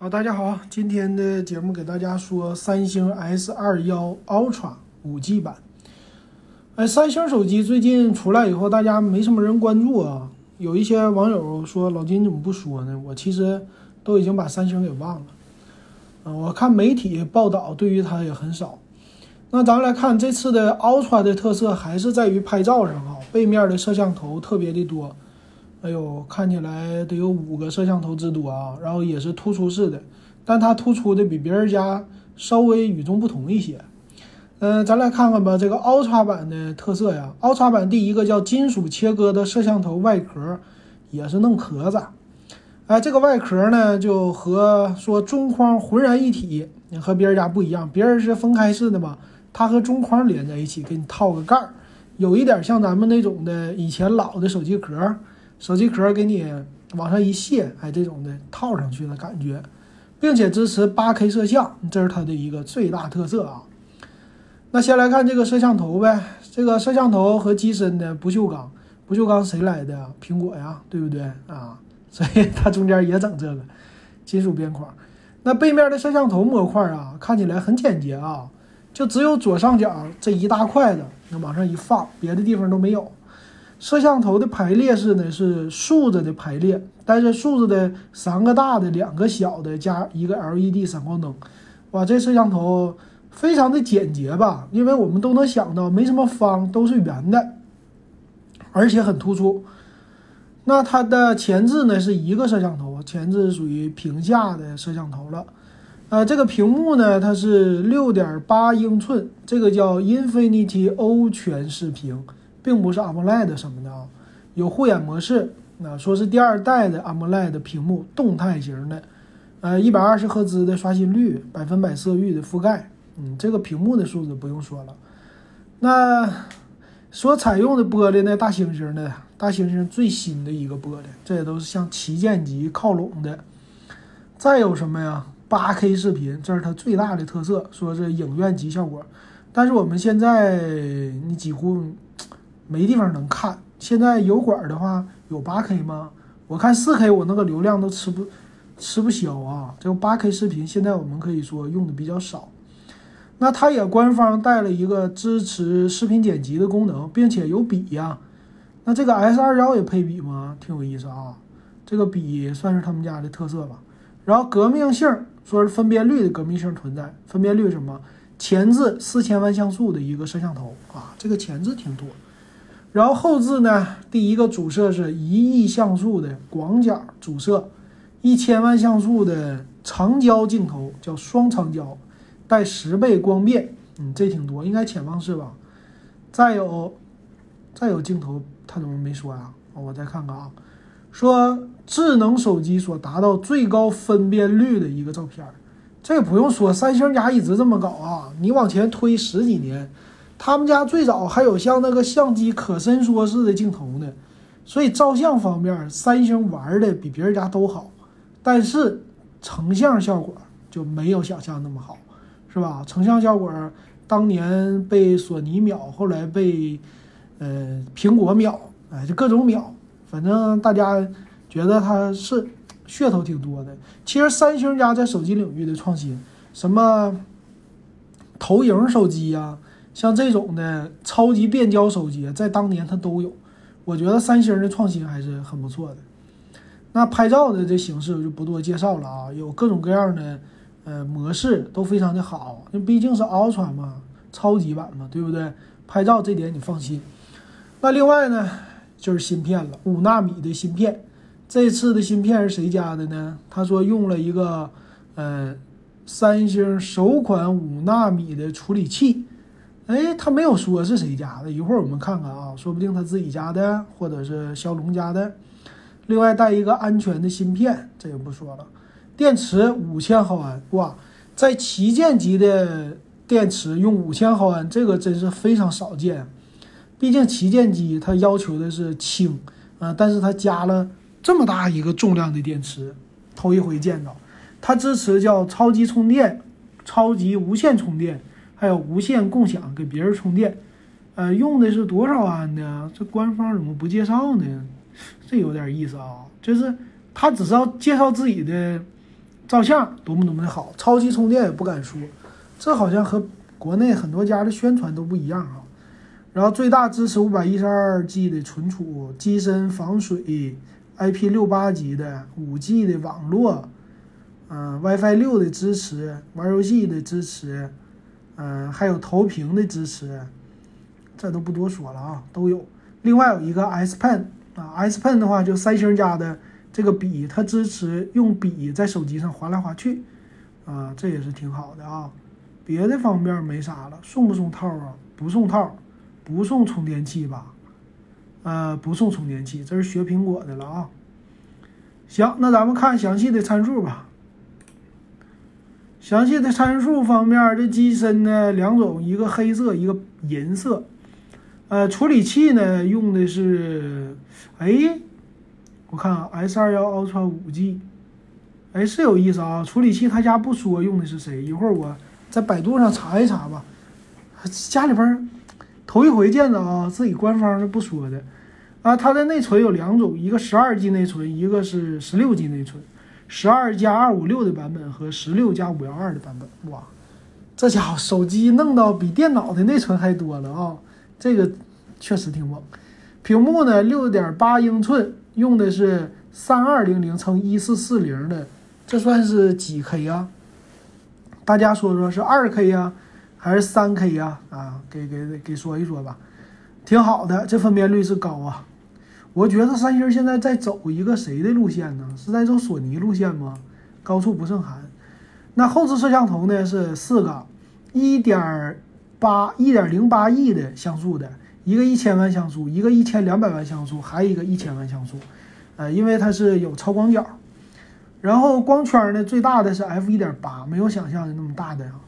好，大家好，今天的节目给大家说三星 S 二幺 Ultra 五 G 版。哎，三星手机最近出来以后，大家没什么人关注啊。有一些网友说老金怎么不说呢？我其实都已经把三星给忘了。嗯，我看媒体报道对于它也很少。那咱们来看这次的 Ultra 的特色还是在于拍照上啊，背面的摄像头特别的多。哎呦，看起来得有五个摄像头之多啊，然后也是突出式的，但它突出的比别人家稍微与众不同一些。嗯，咱来看看吧，这个 Ultra 版的特色呀，Ultra 版第一个叫金属切割的摄像头外壳，也是弄壳子。哎，这个外壳呢，就和说中框浑然一体，和别人家不一样，别人是分开式的嘛，它和中框连在一起，给你套个盖儿，有一点像咱们那种的以前老的手机壳。手机壳给你往上一卸，哎，这种的套上去的感觉，并且支持 8K 摄像，这是它的一个最大特色啊。那先来看这个摄像头呗，这个摄像头和机身的不锈钢，不锈钢谁来的？苹果呀，对不对啊？所以它中间也整这个金属边框。那背面的摄像头模块啊，看起来很简洁啊，就只有左上角这一大块的，那往上一放，别的地方都没有。摄像头的排列式呢是竖着的排列，但是竖着的三个大的，两个小的，加一个 LED 闪光灯。哇，这摄像头非常的简洁吧？因为我们都能想到，没什么方，都是圆的，而且很突出。那它的前置呢是一个摄像头，前置属于屏下的摄像头了。呃，这个屏幕呢它是六点八英寸，这个叫 Infinity O 全视屏。并不是 AMOLED 什么的啊，有护眼模式，那说是第二代的 AMOLED 屏幕，动态型的，呃，一百二十赫兹的刷新率，百分百色域的覆盖，嗯，这个屏幕的数字不用说了。那所采用的玻璃呢，大猩猩的，大猩猩最新的一个玻璃，这也都是向旗舰级靠拢的。再有什么呀？8K 视频，这是它最大的特色，说是影院级效果，但是我们现在你几乎。没地方能看。现在油管的话有八 K 吗？我看四 K，我那个流量都吃不吃不消啊。这个八 K 视频现在我们可以说用的比较少。那它也官方带了一个支持视频剪辑的功能，并且有笔呀。那这个 S 二幺也配笔吗？挺有意思啊。这个笔算是他们家的特色吧。然后革命性说是分辨率的革命性存在。分辨率什么？前置四千万像素的一个摄像头啊，这个前置挺多。然后后置呢，第一个主摄是一亿像素的广角主摄，一千万像素的长焦镜头，叫双长焦，带十倍光变，嗯，这挺多，应该潜望式吧。再有，再有镜头，他怎么没说呀？我再看看啊，说智能手机所达到最高分辨率的一个照片，这不用说，三星家一直这么搞啊，你往前推十几年。他们家最早还有像那个相机可伸缩式的镜头呢，所以照相方面，三星玩的比别人家都好，但是成像效果就没有想象那么好，是吧？成像效果当年被索尼秒，后来被呃苹果秒，哎，就各种秒，反正大家觉得它是噱头挺多的。其实三星家在手机领域的创新，什么投影手机呀。像这种的超级变焦手机，在当年它都有，我觉得三星的创新还是很不错的。那拍照的这形式我就不多介绍了啊，有各种各样的呃模式都非常的好，那毕竟是 Ultra 嘛，超级版嘛，对不对？拍照这点你放心。那另外呢，就是芯片了，五纳米的芯片，这次的芯片是谁家的呢？他说用了一个呃三星首款五纳米的处理器。哎，他没有说是谁家的，一会儿我们看看啊，说不定他自己家的，或者是骁龙家的。另外带一个安全的芯片，这也不说了。电池五千毫安，哇，在旗舰级的电池用五千毫安，这个真是非常少见。毕竟旗舰机它要求的是轻啊，但是它加了这么大一个重量的电池，头一回见到。它支持叫超级充电、超级无线充电。还有无线共享给别人充电，呃，用的是多少安的？这官方怎么不介绍呢？这有点意思啊，就是他只是要介绍自己的照相多么多么的好，超级充电也不敢说，这好像和国内很多家的宣传都不一样啊。然后最大支持五百一十二 G 的存储，机身防水，IP 六八级的，五 G 的网络，嗯，WiFi 六的支持，玩游戏的支持，嗯，还有投屏的支持，这都不多说了啊，都有。另外有一个 S Pen 啊，S Pen 的话就三星家的这个笔，它支持用笔在手机上划来划去，啊，这也是挺好的啊。别的方面没啥了，送不送套啊？不送套。不送充电器吧，呃，不送充电器，这是学苹果的了啊。行，那咱们看详细的参数吧。详细的参数方面，这机身呢两种，一个黑色，一个银色。呃，处理器呢用的是，哎，我看啊，S 二幺 Ultra 五 G，哎，是有意思啊。处理器他家不说用的是谁，一会儿我在百度上查一查吧。家里边。头一回见着啊，自己官方是不说的，啊，它的内存有两种，一个十二 G 内存，一个是十六 G 内存，十二加二五六的版本和十六加五幺二的版本，哇，这家伙手机弄到比电脑的内存还多了啊，这个确实挺猛。屏幕呢，六点八英寸，用的是三二零零乘一四四零的，这算是几 K 啊？大家说说是二 K 呀？还是三 K 呀，啊，给给给说一说吧，挺好的，这分辨率是高啊。我觉得三星现在在走一个谁的路线呢？是在走索尼路线吗？高处不胜寒。那后置摄像头呢？是四个，一点八、一点零八亿的像素的，一个一千万像素，一个一千两百万像素，还有一个一千万像素。呃，因为它是有超广角。然后光圈呢，最大的是 f 一点八，没有想象的那么大的啊。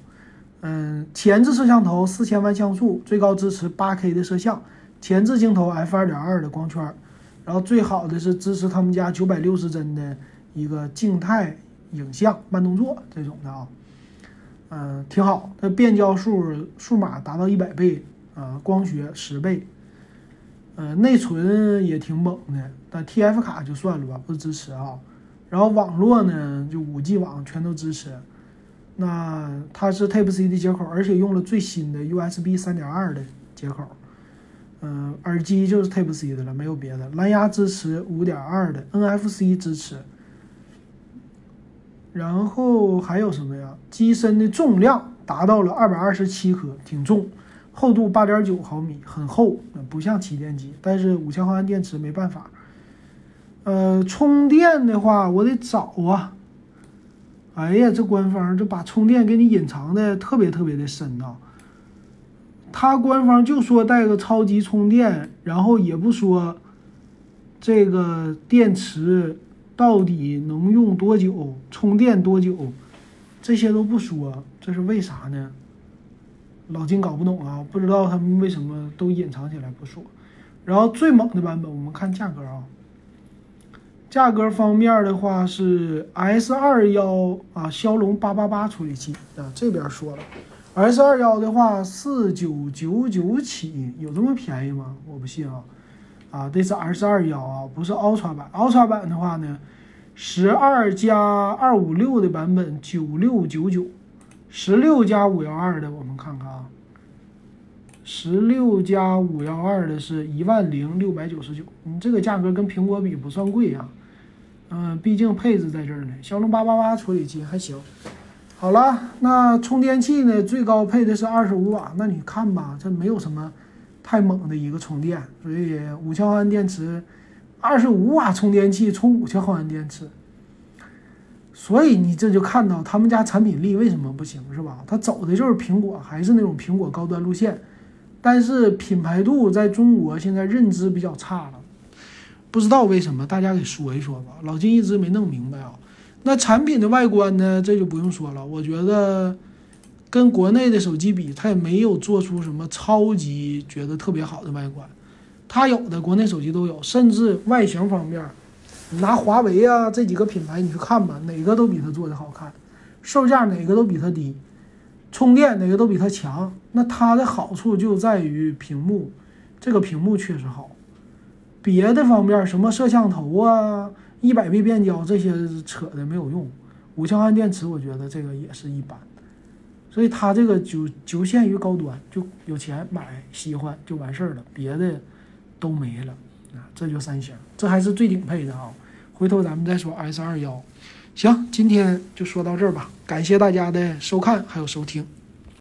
嗯，前置摄像头四千万像素，最高支持八 K 的摄像，前置镜头 f 二点二的光圈，然后最好的是支持他们家九百六十帧的一个静态影像慢动作这种的啊，嗯，挺好。它变焦数数码达到一百倍啊，光学十倍，呃，内存也挺猛的，但 TF 卡就算了吧，不支持啊。然后网络呢，就五 G 网全都支持。那它是 Type C 的接口，而且用了最新的 USB 三点二的接口。嗯，耳机就是 Type C 的了，没有别的。蓝牙支持五点二的，NFC 支持。然后还有什么呀？机身的重量达到了二百二十七克，挺重。厚度八点九毫米，很厚，不像旗舰机。但是五千毫安电池没办法。呃，充电的话，我得找啊。哎呀，这官方就把充电给你隐藏的特别特别的深呐。他官方就说带个超级充电，然后也不说这个电池到底能用多久，充电多久，这些都不说，这是为啥呢？老金搞不懂啊，不知道他们为什么都隐藏起来不说。然后最猛的版本，我们看价格啊。价格方面的话是 S 二幺啊，骁龙八八八处理器啊，这边说了，S 二幺的话四九九九起，有这么便宜吗？我不信啊，啊，这是 S 二幺啊，不是 Ultra 版，Ultra 版的话呢，十二加二五六的版本九六九九，十六加五幺二的我们看看啊，十六加五幺二的是一万零六百九十九，你这个价格跟苹果比不算贵啊。嗯，毕竟配置在这儿呢。骁龙八八八处理器还行。好了，那充电器呢？最高配的是二十五瓦。那你看吧，这没有什么太猛的一个充电，所以五千毫安电池，二十五瓦充电器充五千毫安电池。所以你这就看到他们家产品力为什么不行，是吧？他走的就是苹果，还是那种苹果高端路线，但是品牌度在中国现在认知比较差了。不知道为什么，大家给说一说吧。老金一直没弄明白啊。那产品的外观呢？这就不用说了。我觉得跟国内的手机比，它也没有做出什么超级觉得特别好的外观。它有的国内手机都有，甚至外形方面，你拿华为啊这几个品牌你去看吧，哪个都比它做的好看。售价哪个都比它低，充电哪个都比它强。那它的好处就在于屏幕，这个屏幕确实好。别的方面，什么摄像头啊、一百倍变焦这些扯的没有用。五千毫安电池，我觉得这个也是一般。所以它这个就就限于高端，就有钱买喜欢就完事儿了，别的都没了啊。这就三星，这还是最顶配的啊。回头咱们再说 S 二幺。行，今天就说到这儿吧，感谢大家的收看还有收听。